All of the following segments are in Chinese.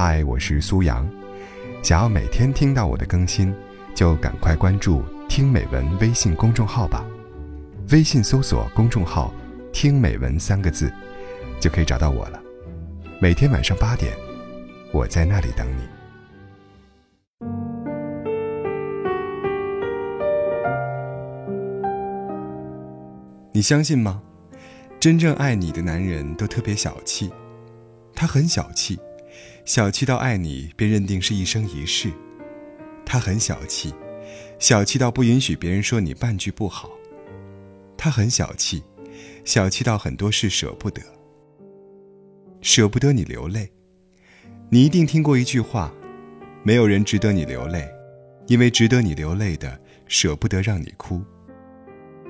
嗨，我是苏阳。想要每天听到我的更新，就赶快关注“听美文”微信公众号吧。微信搜索公众号“听美文”三个字，就可以找到我了。每天晚上八点，我在那里等你。你相信吗？真正爱你的男人都特别小气，他很小气。小气到爱你便认定是一生一世，他很小气，小气到不允许别人说你半句不好。他很小气，小气到很多事舍不得，舍不得你流泪。你一定听过一句话：没有人值得你流泪，因为值得你流泪的舍不得让你哭。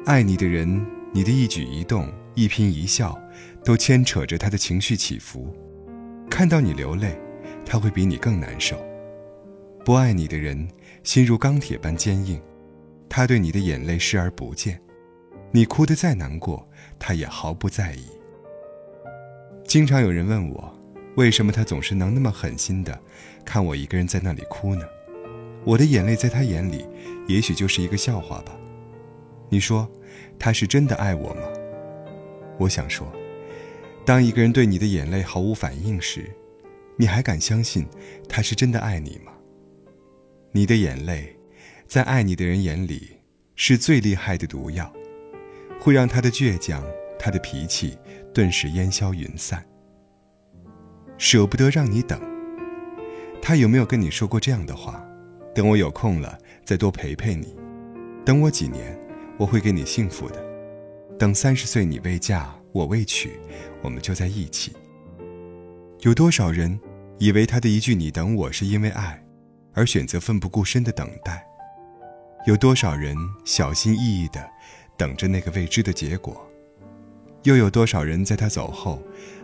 爱你的人，你的一举一动、一颦一笑，都牵扯着他的情绪起伏。看到你流泪。他会比你更难受。不爱你的人，心如钢铁般坚硬，他对你的眼泪视而不见。你哭得再难过，他也毫不在意。经常有人问我，为什么他总是能那么狠心的看我一个人在那里哭呢？我的眼泪在他眼里，也许就是一个笑话吧。你说，他是真的爱我吗？我想说，当一个人对你的眼泪毫无反应时，你还敢相信他是真的爱你吗？你的眼泪，在爱你的人眼里是最厉害的毒药，会让他的倔强、他的脾气顿时烟消云散。舍不得让你等，他有没有跟你说过这样的话？等我有空了再多陪陪你，等我几年，我会给你幸福的。等三十岁你未嫁我未娶，我们就在一起。有多少人？以为他的一句“你等我”是因为爱，而选择奋不顾身的等待。有多少人小心翼翼的等着那个未知的结果？又有多少人在他走后，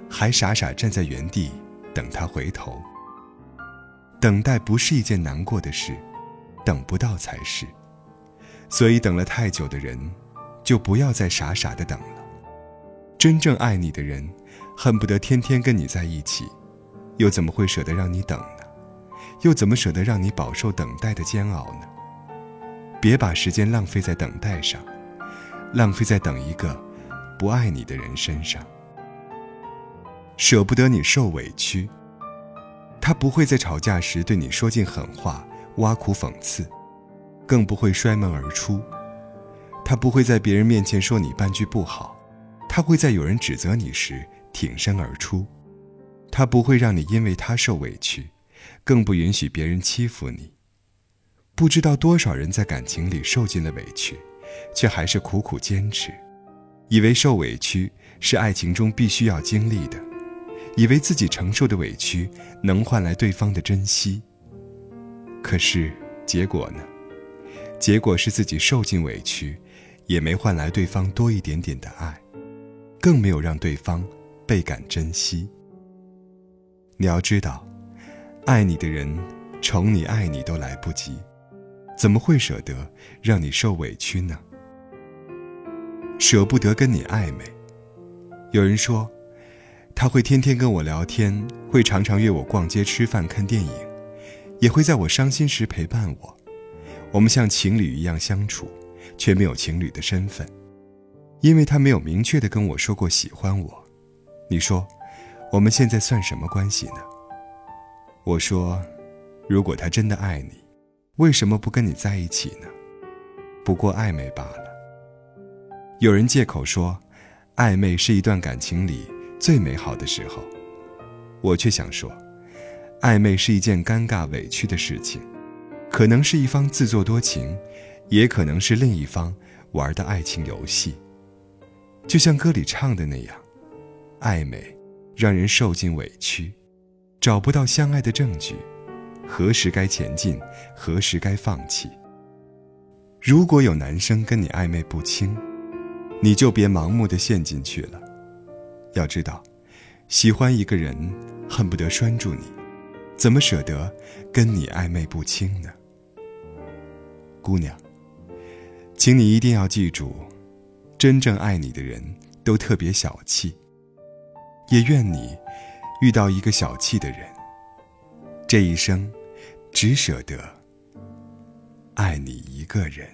还傻傻站在原地等他回头？等待不是一件难过的事，等不到才是。所以等了太久的人，就不要再傻傻的等了。真正爱你的人，恨不得天天跟你在一起。又怎么会舍得让你等呢？又怎么舍得让你饱受等待的煎熬呢？别把时间浪费在等待上，浪费在等一个不爱你的人身上。舍不得你受委屈，他不会在吵架时对你说尽狠话、挖苦讽刺，更不会摔门而出。他不会在别人面前说你半句不好，他会在有人指责你时挺身而出。他不会让你因为他受委屈，更不允许别人欺负你。不知道多少人在感情里受尽了委屈，却还是苦苦坚持，以为受委屈是爱情中必须要经历的，以为自己承受的委屈能换来对方的珍惜。可是结果呢？结果是自己受尽委屈，也没换来对方多一点点的爱，更没有让对方倍感珍惜。你要知道，爱你的人，宠你、爱你都来不及，怎么会舍得让你受委屈呢？舍不得跟你暧昧。有人说，他会天天跟我聊天，会常常约我逛街、吃饭、看电影，也会在我伤心时陪伴我。我们像情侣一样相处，却没有情侣的身份，因为他没有明确的跟我说过喜欢我。你说？我们现在算什么关系呢？我说，如果他真的爱你，为什么不跟你在一起呢？不过暧昧罢了。有人借口说，暧昧是一段感情里最美好的时候，我却想说，暧昧是一件尴尬委屈的事情，可能是一方自作多情，也可能是另一方玩的爱情游戏。就像歌里唱的那样，暧昧。让人受尽委屈，找不到相爱的证据，何时该前进，何时该放弃？如果有男生跟你暧昧不清，你就别盲目的陷进去了。要知道，喜欢一个人，恨不得拴住你，怎么舍得跟你暧昧不清呢？姑娘，请你一定要记住，真正爱你的人都特别小气。也愿你遇到一个小气的人，这一生，只舍得爱你一个人。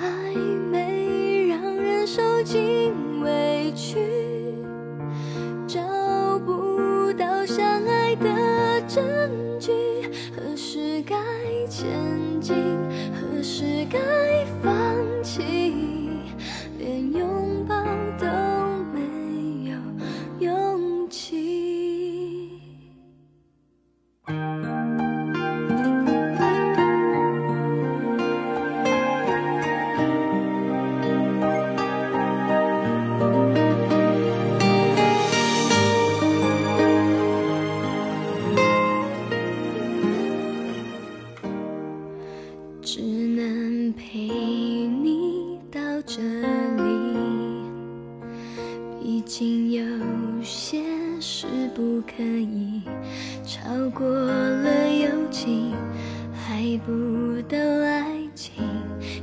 暧昧让人受尽委屈，前进？何时该放可以超过了友情，还不到爱情，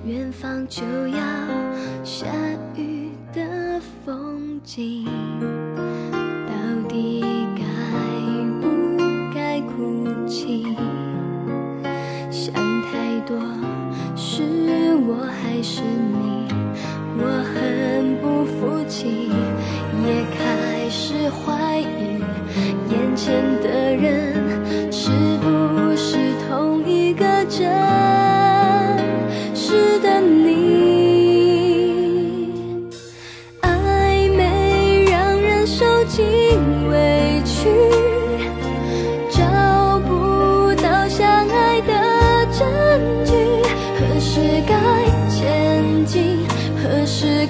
远方就要下雨的风景，到底该不该哭泣？是